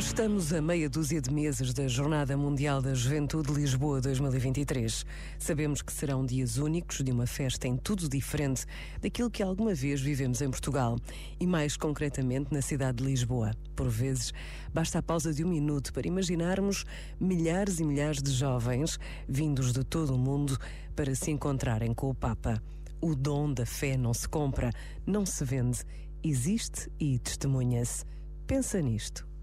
Estamos a meia dúzia de meses da Jornada Mundial da Juventude Lisboa 2023. Sabemos que serão dias únicos de uma festa em tudo diferente daquilo que alguma vez vivemos em Portugal e mais concretamente na cidade de Lisboa. Por vezes, basta a pausa de um minuto para imaginarmos milhares e milhares de jovens vindos de todo o mundo para se encontrarem com o Papa. O dom da fé não se compra, não se vende, existe e testemunha-se. Pensa nisto